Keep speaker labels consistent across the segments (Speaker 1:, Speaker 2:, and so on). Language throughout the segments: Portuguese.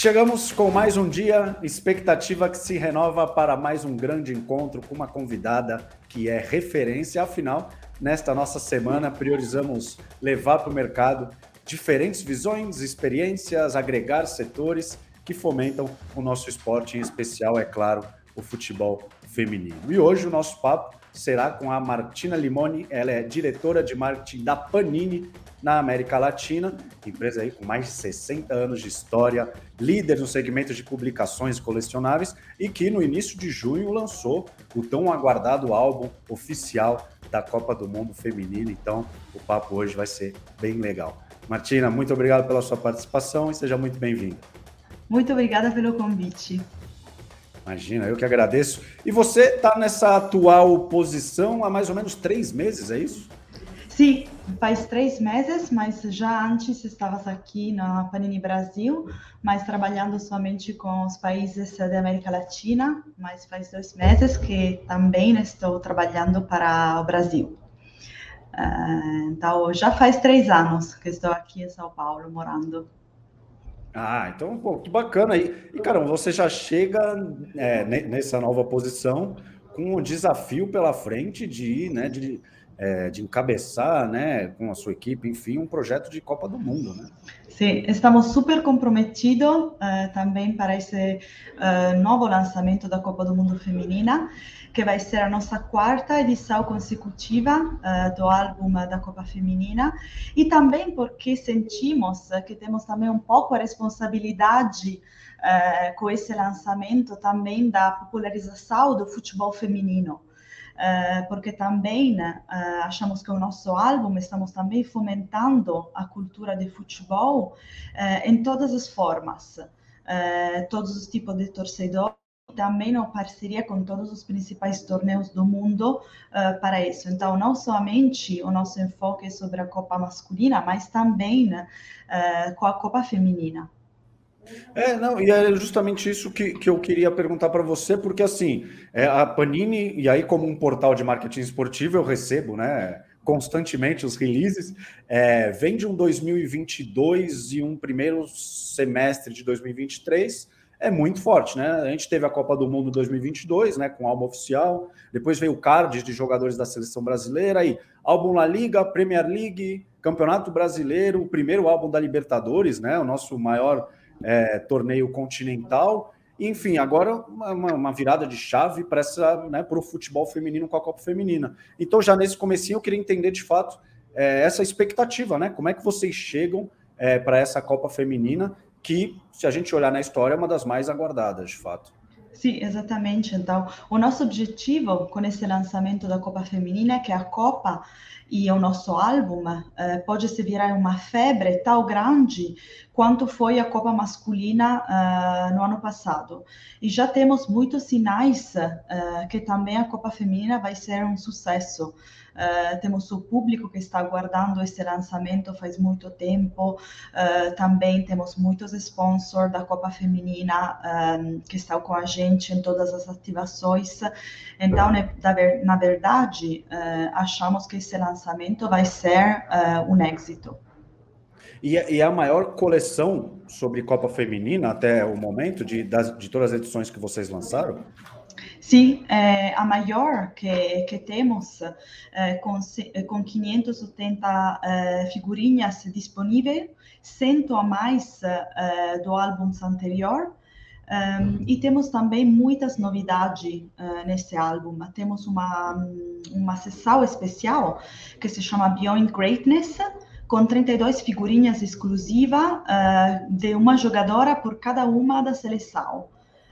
Speaker 1: Chegamos com mais um dia, expectativa que se renova para mais um grande encontro com uma convidada que é referência. Afinal, nesta nossa semana, priorizamos levar para o mercado diferentes visões, experiências, agregar setores que fomentam o nosso esporte, em especial, é claro, o futebol feminino. E hoje o nosso papo será com a Martina Limoni, ela é diretora de marketing da Panini na América Latina, empresa aí com mais de 60 anos de história, líder no segmento de publicações colecionáveis e que no início de junho lançou o tão aguardado álbum oficial da Copa do Mundo Feminino. Então, o papo hoje vai ser bem legal. Martina, muito obrigado pela sua participação e seja muito bem-vinda.
Speaker 2: Muito obrigada pelo convite.
Speaker 1: Imagina, eu que agradeço. E você está nessa atual posição há mais ou menos três meses, é isso?
Speaker 2: Sim, faz três meses, mas já antes estavas aqui na Panini Brasil, mas trabalhando somente com os países da América Latina, mas faz dois meses que também estou trabalhando para o Brasil. Ah, então, já faz três anos que estou aqui em São Paulo, morando.
Speaker 1: Ah, então, pô, que bacana aí. E, cara, você já chega é, nessa nova posição com um desafio pela frente de, né, de é, de encabeçar, né, com a sua equipe, enfim, um projeto de Copa do Mundo, né?
Speaker 2: Sim, estamos super comprometidos uh, também para esse uh, novo lançamento da Copa do Mundo Feminina, que vai ser a nossa quarta edição consecutiva uh, do álbum da Copa Feminina, e também porque sentimos que temos também um pouco a responsabilidade com esse lançamento também da popularização do futebol feminino. Eh, porque também uh, achamos que o nosso álbum estamos também fomentando a cultura de futebol uh, em todas as formas, todos os tipos de torcedores também uma parceria com todos os principais torneios do mundo uh, para isso. Então, não somente o nosso enfoque é sobre a Copa masculina, mas também uh, com a Copa feminina.
Speaker 1: É, não, e é justamente isso que, que eu queria perguntar para você, porque assim, é, a Panini, e aí como um portal de marketing esportivo, eu recebo, né, constantemente os releases, é, vem de um 2022 e um primeiro semestre de 2023, é muito forte, né? A gente teve a Copa do Mundo 2022, né, com álbum oficial, depois veio o card de jogadores da seleção brasileira, aí álbum La Liga, Premier League, Campeonato Brasileiro, o primeiro álbum da Libertadores, né, o nosso maior é, torneio continental. Enfim, agora uma, uma virada de chave para né, o futebol feminino com a Copa Feminina. Então, já nesse comecinho, eu queria entender de fato é, essa expectativa, né? Como é que vocês chegam é, para essa Copa Feminina, que, se a gente olhar na história, é uma das mais aguardadas, de fato.
Speaker 2: Sim, exatamente. Então, o nosso objetivo com esse lançamento da Copa Feminina é que a Copa e o nosso álbum eh, pode se virar uma febre tão grande quanto foi a Copa Masculina uh, no ano passado. E já temos muitos sinais uh, que também a Copa Feminina vai ser um sucesso. Uh, temos o público que está aguardando esse lançamento faz muito tempo. Uh, também temos muitos sponsors da Copa Feminina um, que estão com a gente em todas as ativações. Então, né, na verdade, uh, achamos que esse lançamento vai ser um êxito.
Speaker 1: E, e a maior coleção sobre Copa Feminina até o momento, de, das, de todas as edições que vocês lançaram?
Speaker 2: Sim, é, a maior que, que temos, é, com, com 580 é, figurinhas disponíveis, 100 a mais é, do álbum anterior. Um, e temos também muitas novidades uh, nesse álbum. Temos uma, uma sessão especial que se chama Beyond Greatness, com 32 figurinhas exclusivas uh, de uma jogadora por cada uma da seleção.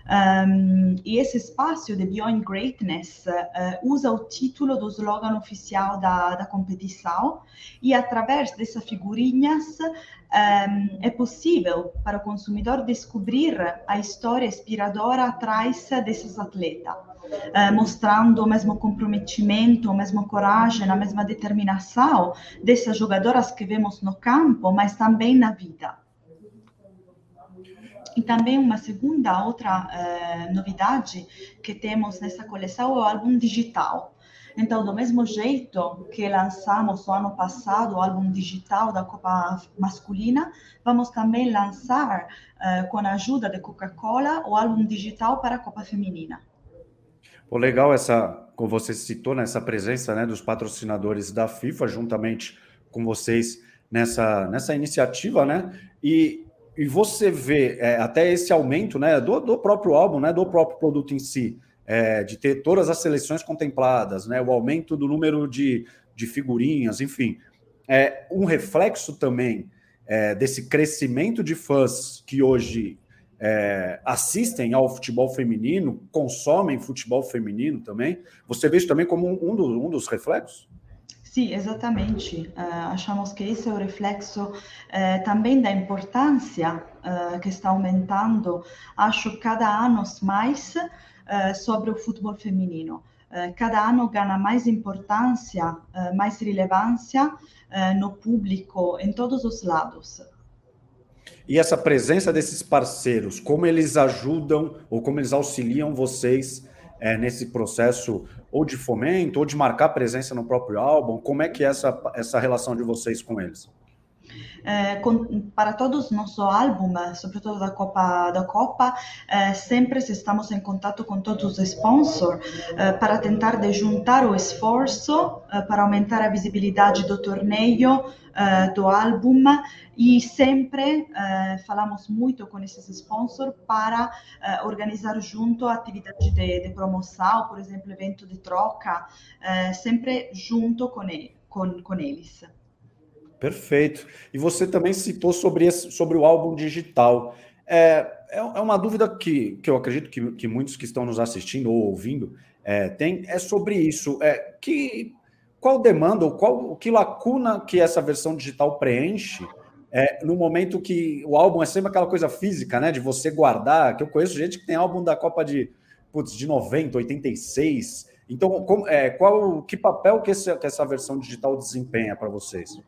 Speaker 2: Um, e esse espaço de Beyond Greatness uh, usa o título do slogan oficial da, da competição e através dessas figurinhas um, é possível para o consumidor descobrir a história inspiradora atrás desses atletas, uh, mostrando o mesmo comprometimento, a mesma coragem, a mesma determinação dessas jogadoras que vemos no campo, mas também na vida. E também uma segunda, outra uh, novidade que temos nessa coleção é o álbum digital. Então, do mesmo jeito que lançamos o ano passado o álbum digital da Copa Masculina, vamos também lançar, uh, com a ajuda da Coca-Cola, o álbum digital para a Copa Feminina.
Speaker 1: Pô, legal essa, como você citou, né, essa presença né, dos patrocinadores da FIFA juntamente com vocês nessa, nessa iniciativa, né? E, e você vê é, até esse aumento né, do, do próprio álbum, né, do próprio produto em si, é, de ter todas as seleções contempladas, né, o aumento do número de, de figurinhas, enfim. É um reflexo também é, desse crescimento de fãs que hoje é, assistem ao futebol feminino, consomem futebol feminino também. Você vê isso também como um, um, dos, um dos reflexos?
Speaker 2: Sim, exatamente. Uh, achamos que esse é o reflexo uh, também da importância uh, que está aumentando, acho, cada ano mais sobre o futebol feminino. cada ano ganha mais importância, mais relevância no público, em todos os lados.
Speaker 1: E essa presença desses parceiros, como eles ajudam ou como eles auxiliam vocês é, nesse processo ou de fomento ou de marcar presença no próprio álbum? Como é que é essa, essa relação de vocês com eles?
Speaker 2: Eh, con, para todos nosso álbum, sobretudo da Copa, da Copa eh, sempre estamos em contato com todos os sponsors eh, para tentar de juntar o esforço para aumentar a visibilidade do torneio, do álbum e sempre falamos muito com esses sponsors para organizar junto atividades de, de, promoção, por exemplo, evento de troca, sempre junto com, ele, com, com eles.
Speaker 1: Perfeito. E você também citou sobre, esse, sobre o álbum digital. É, é, é uma dúvida que, que eu acredito que, que muitos que estão nos assistindo ou ouvindo é, têm, é sobre isso. É, que, qual demanda ou qual que lacuna que essa versão digital preenche é, no momento que o álbum é sempre aquela coisa física, né? De você guardar, que eu conheço gente que tem álbum da Copa de, putz, de 90, 86. Então, como, é, qual que papel que, esse, que essa versão digital desempenha para vocês?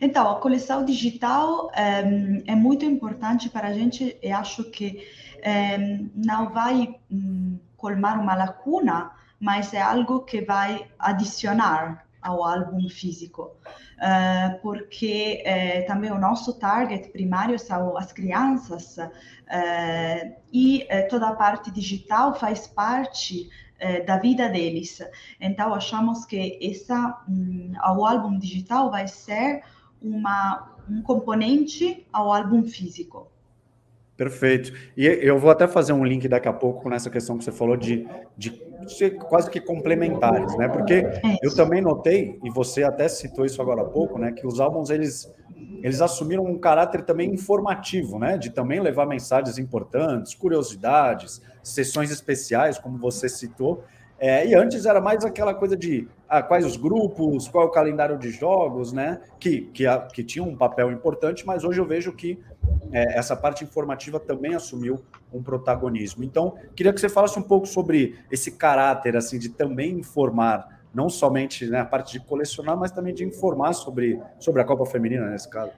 Speaker 2: Então, a coleção digital ehm, é muito importante para a gente e acho que ehm, não vai um, colmar uma lacuna, mas é algo que vai adicionar ao álbum físico, uh, porque uh, também o nosso target primário são as crianças uh, e toda a parte digital faz parte da vida deles. Então achamos que essa, um, o álbum digital vai ser uma, um componente ao álbum físico.
Speaker 1: Perfeito. E eu vou até fazer um link daqui a pouco nessa questão que você falou de, de ser quase que complementares, né? Porque é eu também notei, e você até citou isso agora há pouco, né? Que os álbuns, eles, eles assumiram um caráter também informativo, né? De também levar mensagens importantes, curiosidades, sessões especiais, como você citou. É, e antes era mais aquela coisa de ah, quais os grupos, qual é o calendário de jogos, né? Que, que, que tinha um papel importante, mas hoje eu vejo que é, essa parte informativa também assumiu um protagonismo. Então, queria que você falasse um pouco sobre esse caráter assim de também informar, não somente né, a parte de colecionar, mas também de informar sobre, sobre a Copa Feminina nesse caso.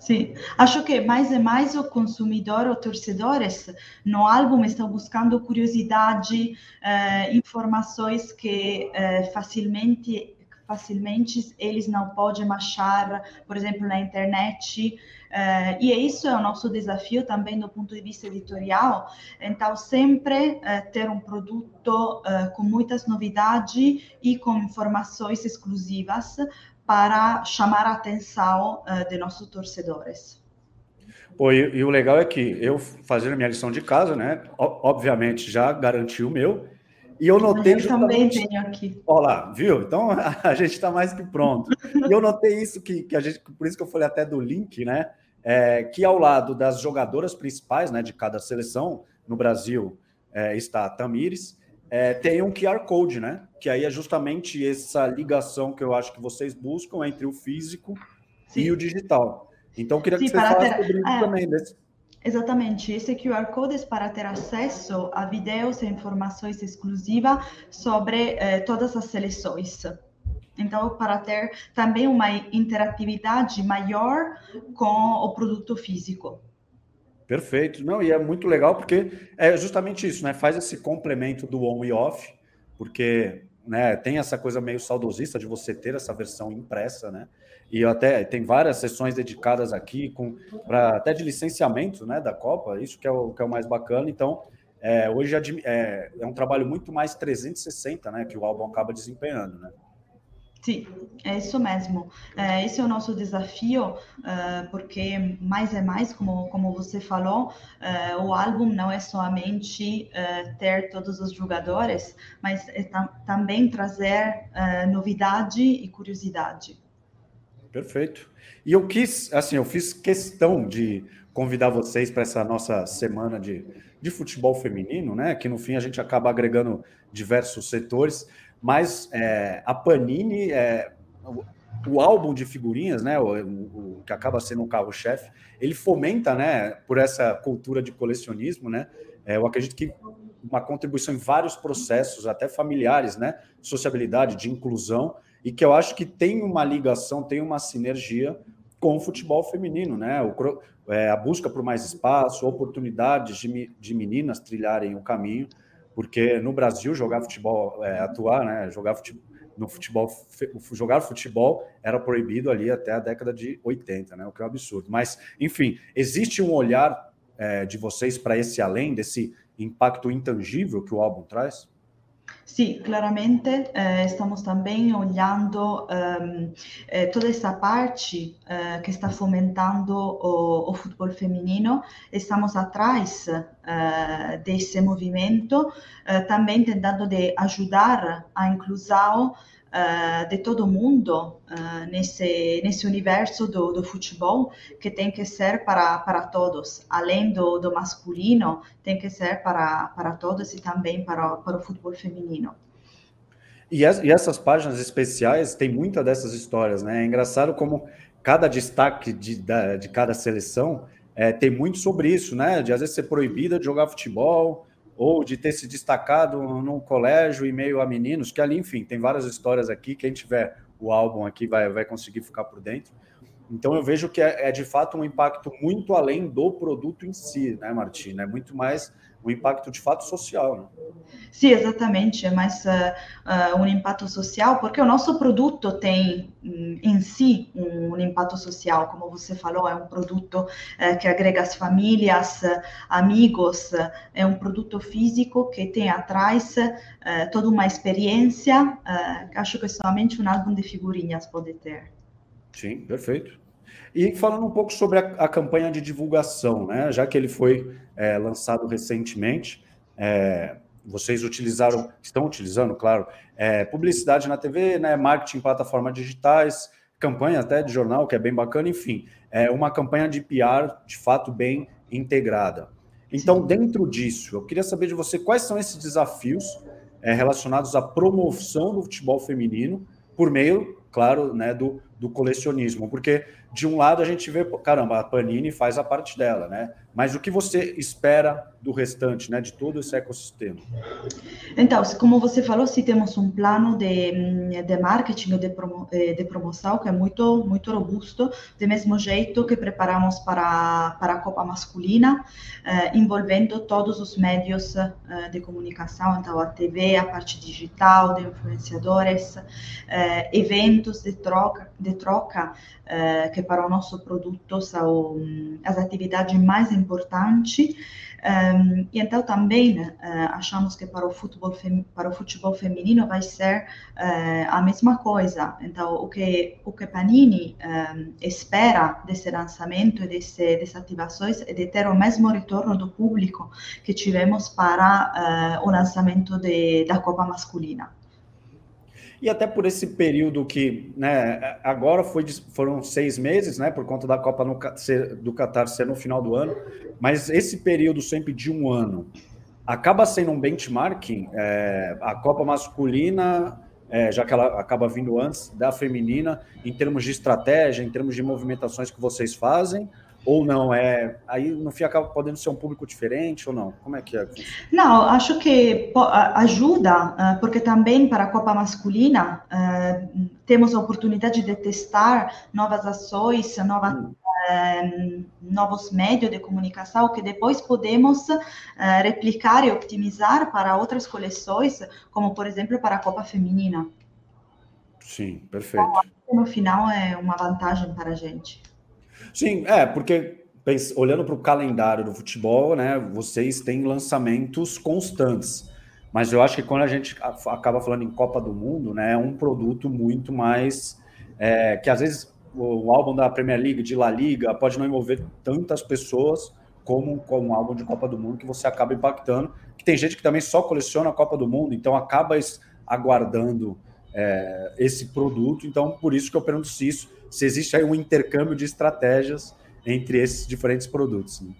Speaker 2: Sim, acho que mais e mais o consumidor, os torcedores no álbum estão buscando curiosidade, eh, informações que eh, facilmente facilmente eles não podem achar, por exemplo, na internet. Uh, e isso é o nosso desafio também do ponto de vista editorial. Então, sempre uh, ter um produto uh, com muitas novidades e com informações exclusivas para chamar a atenção uh, de nossos torcedores.
Speaker 1: Pô, e, e, o legal é que eu fazendo a minha lição de casa, né? Obviamente já garanti o meu. E eu notei.
Speaker 2: Eu também tenho aqui.
Speaker 1: Olha lá, viu? Então a gente está mais que pronto. e eu notei isso que, que a gente, por isso que eu falei até do link, né? É, que ao lado das jogadoras principais, né, de cada seleção no Brasil é, está a Tamires, é, tem um QR Code, né? Que aí é justamente essa ligação que eu acho que vocês buscam entre o físico Sim. e o digital. Então, eu queria Sim, que você falasse ter... sobre isso é, também. Desse...
Speaker 2: Exatamente, esse QR Code é para ter acesso a vídeos e informações exclusivas sobre eh, todas as seleções. Então, para ter também uma interatividade maior com o produto físico.
Speaker 1: Perfeito. Não, e é muito legal porque é justamente isso, né? Faz esse complemento do on e off, porque né, tem essa coisa meio saudosista de você ter essa versão impressa, né? E até tem várias sessões dedicadas aqui, com pra, até de licenciamento né, da Copa, isso que é o, que é o mais bacana. Então, é, hoje é, é, um trabalho muito mais 360 né, que o álbum acaba desempenhando. Né?
Speaker 2: Sim, é isso mesmo. É, esse é o nosso desafio, é, porque mais e mais, como, como você falou, é, o álbum não é somente é, ter todos os jogadores, mas é também trazer é, novidade e curiosidade.
Speaker 1: Perfeito. E eu quis, assim, eu fiz questão de convidar vocês para essa nossa semana de, de futebol feminino, né? Que no fim a gente acaba agregando diversos setores, mas é, a Panini, é, o, o, álbum de figurinhas, né? O, o que acaba sendo um carro-chefe, ele fomenta, né? Por essa cultura de colecionismo, né? É, eu acredito que uma contribuição em vários processos, até familiares, né? Sociabilidade, de inclusão e que eu acho que tem uma ligação, tem uma sinergia com o futebol feminino, né? O, é, a busca por mais espaço, oportunidades de, de meninas trilharem o caminho, porque no Brasil jogar futebol, é, atuar, né? Jogar futebol, no futebol, jogar futebol era proibido ali até a década de 80, né? O que é um absurdo. Mas, enfim, existe um olhar é, de vocês para esse além desse impacto intangível que o álbum traz?
Speaker 2: Sì, claramente eh, estamos também olhando um, eh, toda essa parte eh, que está fomentando o futebol feminino, estamos atrás eh, desse movimento, eh, também tentando de ajudar a inclusão uh, de todo mundo uh, nesse, nesse universo do, do futebol que tem que ser para, para todos. Além do, do masculino, tem que ser para, para todos e também para, para o futebol feminino.
Speaker 1: E, e essas páginas especiais tem muitas dessas histórias, né? É engraçado como cada destaque de, de, de cada seleção é, tem muito sobre isso, né? De às vezes ser proibida de jogar futebol, ou de ter se destacado num colégio e meio a meninos, que ali, enfim, tem várias histórias aqui. Quem tiver o álbum aqui vai, vai conseguir ficar por dentro. Então eu vejo que é, é de fato um impacto muito além do produto em si, né, Martina? É muito mais um impacto de fato social. Né?
Speaker 2: Sim, exatamente, é mais uh, uh, um impacto social, porque o nosso produto tem um, em si um, um, impacto social, como você falou, é um produto uh, que agrega as famílias, amigos, é um produto físico que tem atrás toda uma experiência, acho que somente um álbum de figurinhas pode ter.
Speaker 1: Sim, perfeito. E falando um pouco sobre a, a campanha de divulgação, né? Já que ele foi é, lançado recentemente, é, vocês utilizaram, estão utilizando, claro, é, publicidade na TV, né? Marketing em plataformas digitais, campanha até de jornal, que é bem bacana, enfim, é uma campanha de PR de fato bem integrada. Então, dentro disso, eu queria saber de você quais são esses desafios é, relacionados à promoção do futebol feminino por meio, claro, né, do, do colecionismo, porque de um lado a gente vê, caramba, a Panini faz a parte dela, né? Mas o que você espera do restante, né, de todo esse ecossistema?
Speaker 2: Então, como você falou, temos um plano de, de marketing de, promo, eh, de promoção que é muito muito robusto, do mesmo jeito que preparamos para para a Copa masculina, eh, envolvendo todos os meios eh, de comunicação, então a TV, a parte digital, de influenciadores, eh, eventos de troca de troca eh, que para o nosso produto são as atividades mais importantes. Um, e então também uh, achamos que para o futebol para o futebol feminino vai ser uh, a mesma coisa. Então o que o que Panini um, espera desse lançamento e desse, dessas ativações é de ter o mesmo retorno do público que tivemos para uh, o lançamento de, da Copa masculina.
Speaker 1: E até por esse período que, né, agora foi, foram seis meses, né, por conta da Copa no, do Qatar ser no final do ano, mas esse período sempre de um ano acaba sendo um benchmarking. É, a Copa masculina, é, já que ela acaba vindo antes da feminina, em termos de estratégia, em termos de movimentações que vocês fazem, ou não é aí no fim acaba podendo ser um público diferente ou não como é que é
Speaker 2: não acho que ajuda eh, porque também para a Copa masculina eh, temos a oportunidade de testar novas ações novas hum. um, novos meios de comunicação que depois podemos replicar e optimizar para outras coleções, como por exemplo para a Copa Feminina.
Speaker 1: Sim, perfeito.
Speaker 2: Então, no final é uma vantagem para a gente.
Speaker 1: Sim, é, porque olhando para o calendário do futebol, né, vocês têm lançamentos constantes. Mas eu acho que quando a gente acaba falando em Copa do Mundo, né, é um produto muito mais é, que às vezes o álbum da Premier League, de La Liga, pode não envolver tantas pessoas como, como um álbum de Copa do Mundo que você acaba impactando. Que tem gente que também só coleciona a Copa do Mundo, então acaba aguardando é, esse produto. Então, por isso que eu pergunto se isso, se existe aí um intercâmbio de estratégias entre esses diferentes produtos. Né?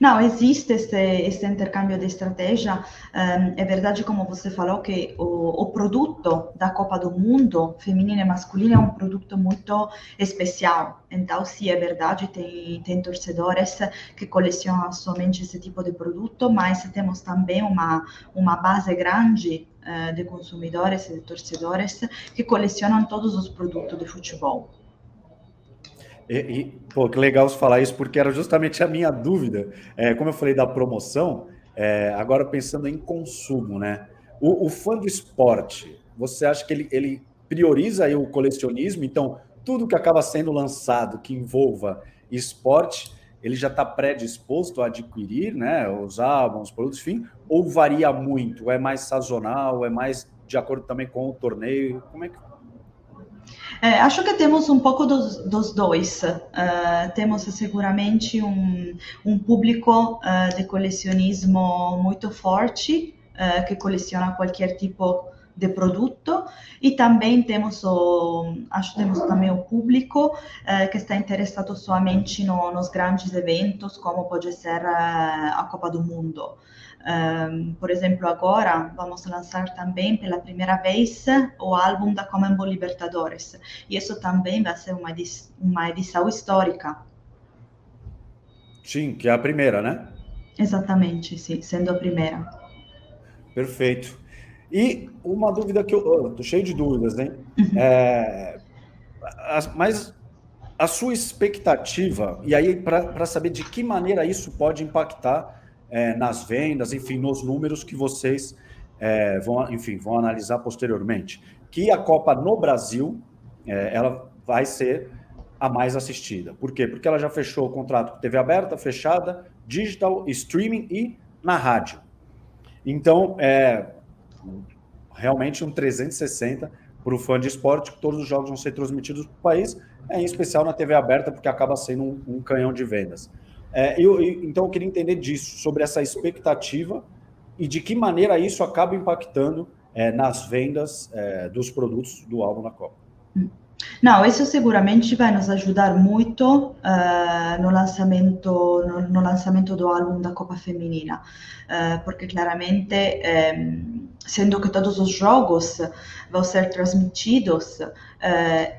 Speaker 2: Não, existe esse intercâmbio de estratégia. Um, é verdade, como você falou, que o, o, produto da Copa do Mundo, feminino e masculino, é um produto muito especial. Então, sim, é verdade, tem, tem torcedores que colecionam somente esse tipo de produto, mas temos também uma, uma base grande uh, de consumidores e de torcedores que colecionam todos os produtos de futebol.
Speaker 1: E, e, pô, que legal você falar isso, porque era justamente a minha dúvida. É, como eu falei da promoção, é, agora pensando em consumo, né? O, o, fã do esporte, você acha que ele, ele prioriza aí o colecionismo? Então, tudo que acaba sendo lançado que envolva esporte, ele já está predisposto a adquirir, né? Os álbuns, os produtos, enfim, ou varia muito? É mais sazonal? É mais de acordo também com o torneio? Como é que
Speaker 2: é, acho que temos um pouco dos, dos dois. Uh, temos seguramente um, um público uh, de colecionismo muito forte, uh, que coleciona qualquer tipo de produto e também temos o acho temos também o público que está interessado somente no, nos grandes eventos como pode ser a Copa do Mundo um, por exemplo, agora vamos lançar também pela primeira vez o álbum da Commonwealth Libertadores. E isso também vai ser uma, edição, uma edição histórica.
Speaker 1: Sim, que é a primeira, né?
Speaker 2: Exatamente, sim, sendo a primeira.
Speaker 1: Perfeito. E uma dúvida que eu estou cheio de dúvidas? Uhum. É, mas a sua expectativa, e aí para saber de que maneira isso pode impactar é, nas vendas, enfim, nos números que vocês é, vão, enfim, vão analisar posteriormente. Que a Copa no Brasil, é, ela vai ser a mais assistida. Por quê? Porque ela já fechou o contrato com TV aberta, fechada, digital, streaming e na rádio. Então, é realmente um 360 para o fã de esporte, que todos os jogos vão ser transmitidos para o país, é, em especial na TV aberta, porque acaba sendo um, um canhão de vendas. É, eu, eu, então, eu queria entender disso, sobre essa expectativa e de que maneira isso acaba impactando é, nas vendas é, dos produtos do álbum na Copa.
Speaker 2: Não, isso seguramente vai nos ajudar muito uh, no, lançamento, no, no, lançamento do álbum da Copa Feminina, uh, porque claramente, um, sendo que todos os jogos vão ser transmitidos, uh,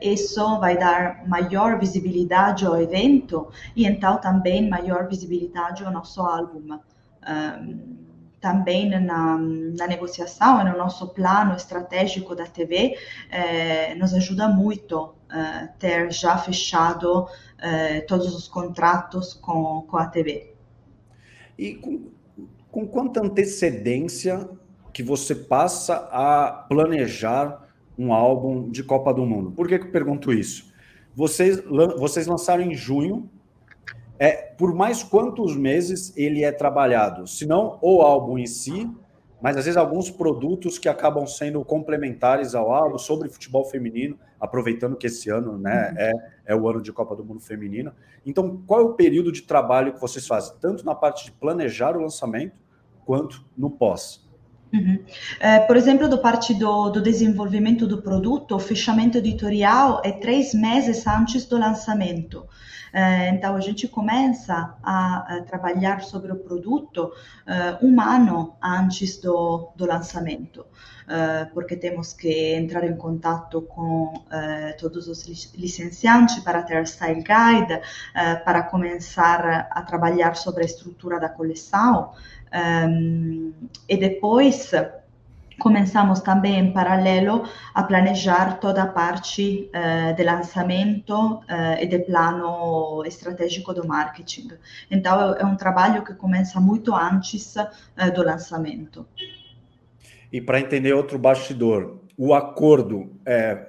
Speaker 2: isso vai dar maior visibilidade ao evento e então também maior visibilidade ao nosso álbum também na, na negociação, no nosso plano estratégico da TV, eh, nos ajuda muito eh, ter já fechado eh, todos os contratos com, com a TV.
Speaker 1: E com, com quanta antecedência que você passa a planejar um álbum de Copa do Mundo? Por que, que eu pergunto isso? Vocês, vocês lançaram em junho é por mais quantos meses ele é trabalhado, se não o álbum em si, mas às vezes alguns produtos que acabam sendo complementares ao álbum sobre futebol feminino, aproveitando que esse ano né, uhum. é, é o ano de Copa do Mundo Feminino. Então, qual é o período de trabalho que vocês fazem, tanto na parte de planejar o lançamento, quanto no pós?
Speaker 2: Uhum. É, por exemplo, do parte do, do, desenvolvimento do produto, o fechamento editorial é três meses antes do lançamento. É, então, a gente começa a, a, trabalhar sobre o produto é, um ano antes do, do lançamento, porque temos que entrar em contato com todos os licenciantes para ter style guide, para começar a trabalhar sobre a estrutura da coleção. E depois começamos também em paralelo a planejar toda a parte uh, de lançamento uh, e de plano estratégico do marketing. Então, é um trabalho que começa muito antes uh, do lançamento.
Speaker 1: E para entender outro bastidor, o acordo é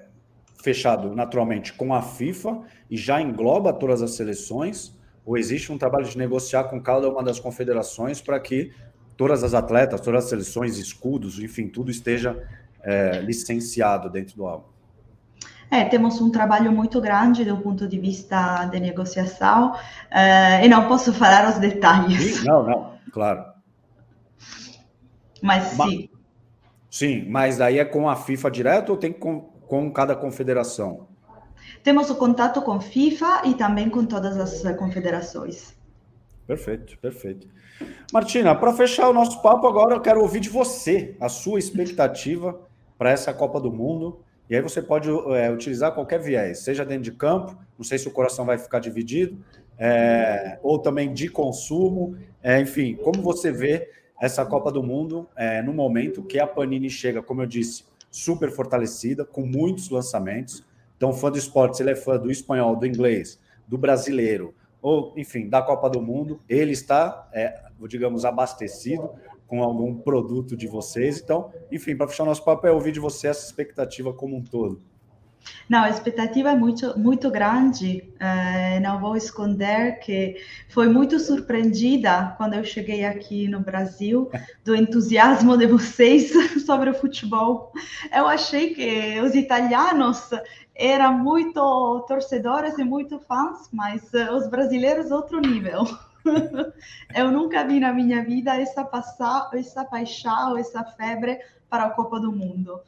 Speaker 1: fechado naturalmente com a FIFA e já engloba todas as seleções? Ou existe um trabalho de negociar com cada uma das confederações para que todas as atletas, todas as seleções, escudos, enfim, tudo esteja é, licenciado dentro do álbum.
Speaker 2: É, temos um trabalho muito grande do ponto de vista de negociação uh, e não posso falar os detalhes.
Speaker 1: Sim, não, não, claro.
Speaker 2: Mas, mas sim.
Speaker 1: Sim, mas aí é com a FIFA direto ou tem com, com cada confederação?
Speaker 2: Temos o contato com FIFA e também com todas as confederações.
Speaker 1: Perfeito, perfeito. Martina, para fechar o nosso papo agora, eu quero ouvir de você a sua expectativa para essa Copa do Mundo. E aí você pode é, utilizar qualquer viés, seja dentro de campo, não sei se o coração vai ficar dividido, é, ou também de consumo, é, enfim, como você vê essa Copa do Mundo no momento que a Panini chega, como eu disse, super fortalecida, com muitos lançamentos. Então, fã do esporte, ele é fã do espanhol, do inglês, do brasileiro, ou, enfim, da Copa do Mundo, ele está, é, digamos, abastecido com algum produto de vocês. Então, enfim, para fechar nosso papo, é ouvir de você essa expectativa como um todo.
Speaker 2: Não, a expectativa é muito, muito grande. Uh, não vou esconder que foi muito surpreendida quando eu cheguei aqui no Brasil do entusiasmo de vocês sobre o futebol. Eu achei que os italianos eram muito torcedores e muito fãs, mas uh, os brasileiros outro nível. eu nunca vi na minha vida essa, passa, essa paixão, essa febre para a Copa do Mundo.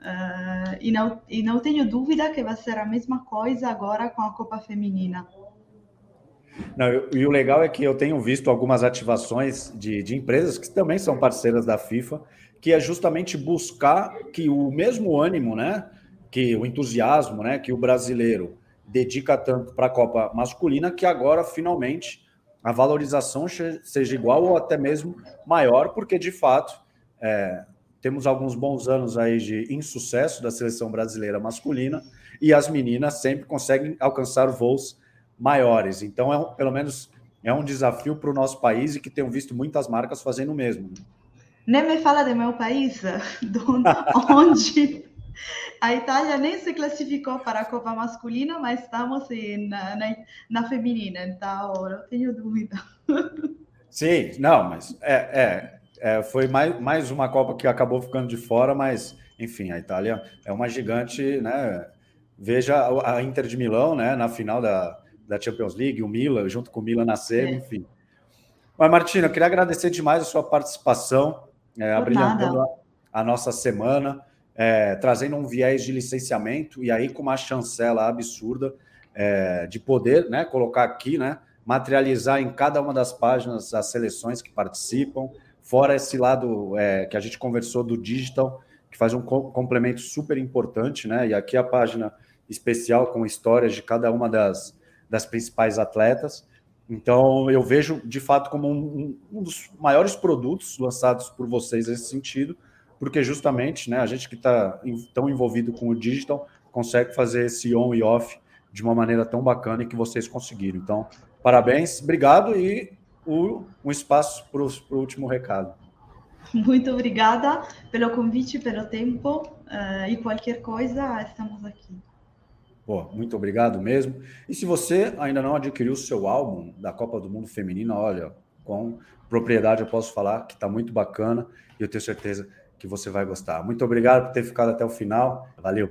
Speaker 2: Uh, e, não, e não tenho dúvida que vai ser a mesma coisa agora com a Copa Feminina.
Speaker 1: Não, e o legal é que eu tenho visto algumas ativações de, de empresas que também são parceiras da FIFA, que é justamente buscar que o mesmo ânimo, né, que o entusiasmo, né, que o brasileiro dedica tanto para a Copa masculina, que agora finalmente a valorização seja igual ou até mesmo maior, porque de fato é, temos alguns bons anos aí de insucesso da seleção brasileira masculina e as meninas sempre conseguem alcançar voos maiores. Então, é pelo menos é um desafio para o nosso país e que tenho visto muitas marcas fazendo o mesmo. Né?
Speaker 2: Nem me fala do meu país, onde a Itália nem se classificou para a Copa Masculina, mas estamos na, na, na feminina, então não tenho dúvida.
Speaker 1: Sim, não, mas é, é é, foi mais, mais uma Copa que acabou ficando de fora, mas, enfim, a Itália é uma gigante, né? Veja a Inter de Milão, né? Na final da, da Champions League, o Milan, junto com o Milan na semi, é. enfim. Mas, Martina, eu queria agradecer demais a sua participação, é, abrilhantando a, a, nossa semana, é, trazendo um viés de licenciamento e aí com uma chancela absurda é, de poder né, colocar aqui, né, materializar em cada uma das páginas as seleções que participam, Fora esse lado é, que a gente conversou do digital, que faz um complemento super importante, né? E aqui a página especial com histórias de cada uma das, das principais atletas. Então, eu vejo de fato como um, um dos maiores produtos lançados por vocês nesse sentido, porque justamente né, a gente que está tão envolvido com o digital consegue fazer esse on e off de uma maneira tão bacana e que vocês conseguiram. Então, parabéns, obrigado e o, um espaço para o último recado.
Speaker 2: Muito obrigada pelo convite, pelo tempo uh, e qualquer coisa, estamos aqui.
Speaker 1: Pô, muito obrigado mesmo. E se você ainda não adquiriu o seu álbum da Copa do Mundo Feminina, olha, com propriedade eu posso falar que está muito bacana e eu tenho certeza que você vai gostar. Muito obrigado por ter ficado até o final. Valeu.